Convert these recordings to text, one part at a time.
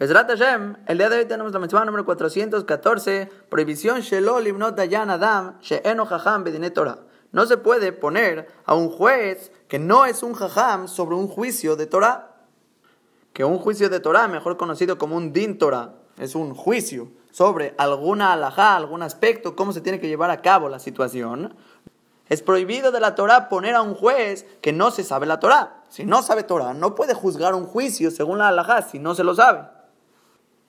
Besrat Hashem, el día de hoy tenemos la mitzvah número 414, prohibición Shelol Dayan Adam She'eno Jajam Torah. No se puede poner a un juez que no es un jajam sobre un juicio de Torah. Que un juicio de Torah, mejor conocido como un din Torah, es un juicio sobre alguna alajá, algún aspecto, cómo se tiene que llevar a cabo la situación. Es prohibido de la Torah poner a un juez que no se sabe la Torah. Si no sabe Torah, no puede juzgar un juicio según la alajá si no se lo sabe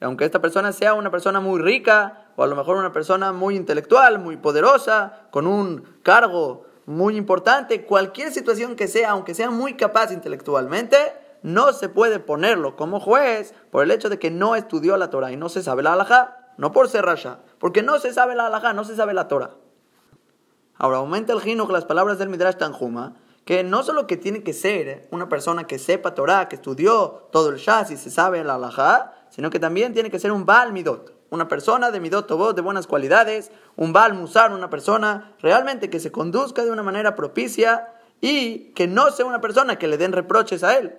aunque esta persona sea una persona muy rica o a lo mejor una persona muy intelectual, muy poderosa, con un cargo muy importante, cualquier situación que sea, aunque sea muy capaz intelectualmente, no se puede ponerlo como juez por el hecho de que no estudió la Torah y no se sabe la halajá, no por ser rasha, porque no se sabe la halajá, no se sabe la Torah. Ahora, aumenta el con las palabras del Midrash Tanjuma, que no solo que tiene que ser una persona que sepa Torah, que estudió todo el Shas y se sabe la halajá, sino que también tiene que ser un Baal Midot, una persona de Midot Tobot, de buenas cualidades, un Baal Musar, una persona realmente que se conduzca de una manera propicia y que no sea una persona que le den reproches a él.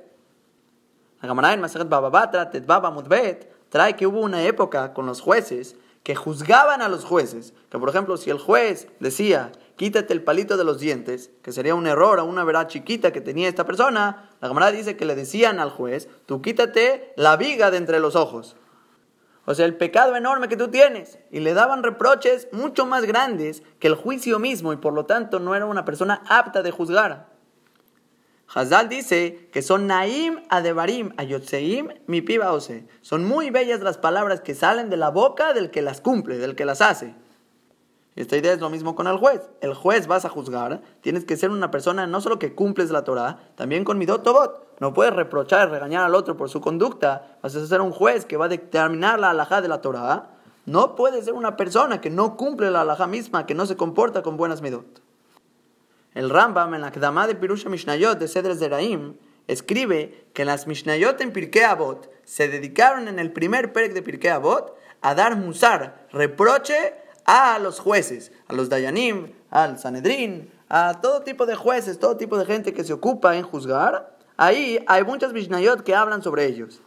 Trae que hubo una época con los jueces que juzgaban a los jueces. Que por ejemplo, si el juez decía, quítate el palito de los dientes, que sería un error o una verdad chiquita que tenía esta persona, la camarada dice que le decían al juez, tú quítate la viga de entre los ojos. O sea, el pecado enorme que tú tienes. Y le daban reproches mucho más grandes que el juicio mismo y por lo tanto no era una persona apta de juzgar. Hazal dice que son Naim Adebarim Ayotseim mi. Son muy bellas las palabras que salen de la boca del que las cumple, del que las hace. Esta idea es lo mismo con el juez. El juez vas a juzgar, tienes que ser una persona no solo que cumples la Torah, también con midot tobot. No puedes reprochar, regañar al otro por su conducta. Vas a ser un juez que va a determinar la alajá de la Torah. No puedes ser una persona que no cumple la alajá misma, que no se comporta con buenas midot. El Rambam en la Kedamá de Pirusha Mishnayot de Cedres de Raim escribe que las Mishnayot en Pirkei Avot se dedicaron en el primer perek de Pirkei Avot a dar musar, reproche a los jueces, a los Dayanim, al Sanedrín, a todo tipo de jueces, todo tipo de gente que se ocupa en juzgar. Ahí hay muchas Mishnayot que hablan sobre ellos.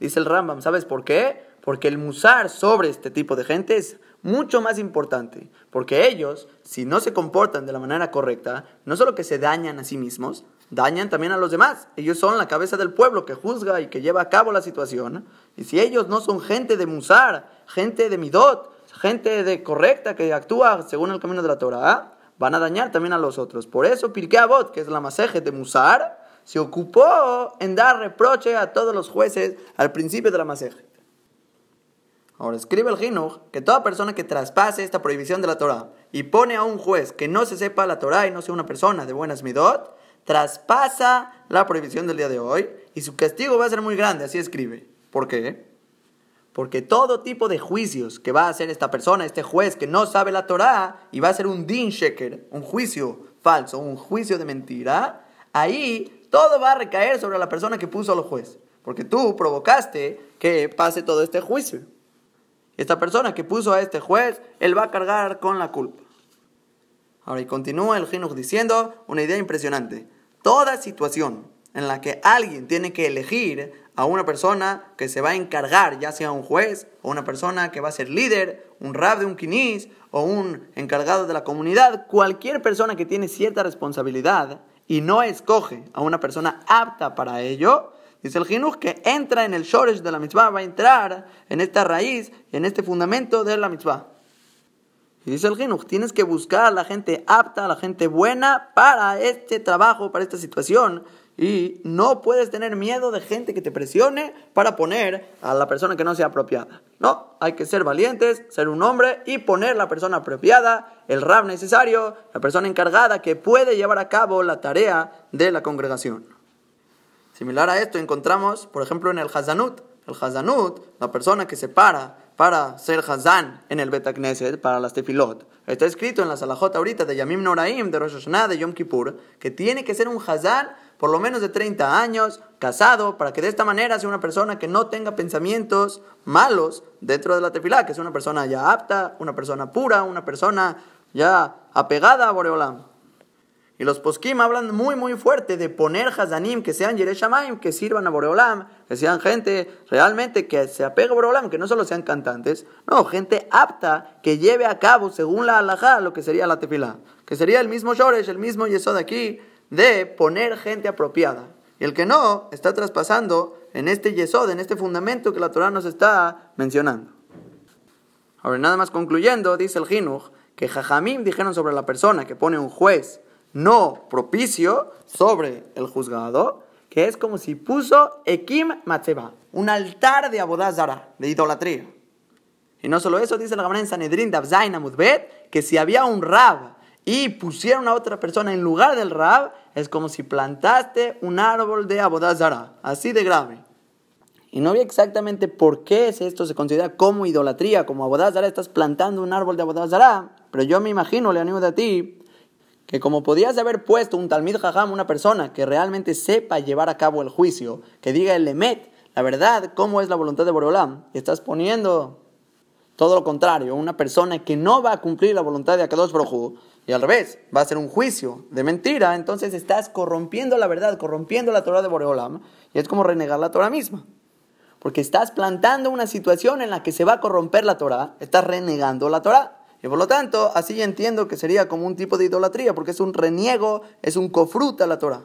Dice el Rambam, ¿sabes por qué? Porque el musar sobre este tipo de gente es mucho más importante, porque ellos, si no se comportan de la manera correcta, no solo que se dañan a sí mismos, dañan también a los demás. Ellos son la cabeza del pueblo que juzga y que lleva a cabo la situación. Y si ellos no son gente de musar, gente de midot, gente de correcta que actúa según el camino de la Torah, van a dañar también a los otros. Por eso Pirkei Avot, que es la maseje de musar, se ocupó en dar reproche a todos los jueces al principio de la maseje. Ahora escribe el Jinuj que toda persona que traspase esta prohibición de la Torah y pone a un juez que no se sepa la Torah y no sea una persona de buenas midot, traspasa la prohibición del día de hoy y su castigo va a ser muy grande, así escribe. ¿Por qué? Porque todo tipo de juicios que va a hacer esta persona, este juez que no sabe la Torah y va a hacer un din sheker, un juicio falso, un juicio de mentira, ahí todo va a recaer sobre la persona que puso al juez. Porque tú provocaste que pase todo este juicio. Esta persona que puso a este juez, él va a cargar con la culpa. Ahora, y continúa el Jinuj diciendo una idea impresionante. Toda situación en la que alguien tiene que elegir a una persona que se va a encargar, ya sea un juez o una persona que va a ser líder, un rab de un quinis o un encargado de la comunidad, cualquier persona que tiene cierta responsabilidad y no escoge a una persona apta para ello, Dice el Jinuj que entra en el Shoresh de la mitzvah, va a entrar en esta raíz, en este fundamento de la mitzvah. Y dice el Jinuj, tienes que buscar a la gente apta, a la gente buena para este trabajo, para esta situación. Y no puedes tener miedo de gente que te presione para poner a la persona que no sea apropiada. No, hay que ser valientes, ser un hombre y poner la persona apropiada, el rab necesario, la persona encargada que puede llevar a cabo la tarea de la congregación. Similar a esto encontramos, por ejemplo, en el Hazanut. El Hazanut, la persona que se para para ser Hazan en el Betacneset, para las tefilot. Está escrito en la Salahot ahorita de Yamim Noraim, de Rosh Hashanah, de Yom Kippur, que tiene que ser un Hazan por lo menos de 30 años, casado, para que de esta manera sea una persona que no tenga pensamientos malos dentro de la tefilá, que sea una persona ya apta, una persona pura, una persona ya apegada a Boreolam. Y los poskim hablan muy, muy fuerte de poner hazanim que sean yereshamaim, que sirvan a Boreolam, que sean gente realmente que se apega a Boreolam, que no solo sean cantantes, no, gente apta que lleve a cabo, según la halajá, lo que sería la tefilá. Que sería el mismo Shoresh, el mismo Yesod aquí, de poner gente apropiada. Y el que no, está traspasando en este Yesod, en este fundamento que la Torah nos está mencionando. Ahora, nada más concluyendo, dice el Jinuj, que Jajamim dijeron sobre la persona que pone un juez no propicio sobre el juzgado, que es como si puso Ekim Matzeba, un altar de abodazara, de idolatría. Y no solo eso, dice la Gemara en Sanedrin Davzain que si había un rab y pusieron a otra persona en lugar del rab, es como si plantaste un árbol de abodazara, así de grave. Y no vi exactamente por qué esto se considera como idolatría, como abodazara, estás plantando un árbol de abodazara, pero yo me imagino, le animo de ti, que como podías haber puesto un talmid jajam, una persona que realmente sepa llevar a cabo el juicio, que diga el lemet, la verdad, cómo es la voluntad de Borolam, y estás poniendo todo lo contrario, una persona que no va a cumplir la voluntad de Akadosh Baruj y al revés, va a ser un juicio de mentira, entonces estás corrompiendo la verdad, corrompiendo la Torah de Boreolam, y es como renegar la Torah misma. Porque estás plantando una situación en la que se va a corromper la Torah, estás renegando la Torah. Y por lo tanto, así entiendo que sería como un tipo de idolatría, porque es un reniego, es un cofruta la Torah.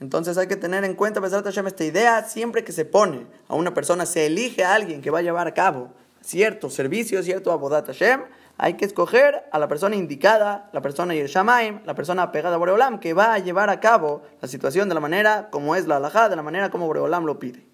Entonces hay que tener en cuenta, esta idea, siempre que se pone a una persona, se elige a alguien que va a llevar a cabo cierto servicio, cierto abodat Hashem, hay que escoger a la persona indicada, la persona Yershamaim, la persona apegada a Boreolam, que va a llevar a cabo la situación de la manera como es la halajá, de la manera como Boreolam lo pide.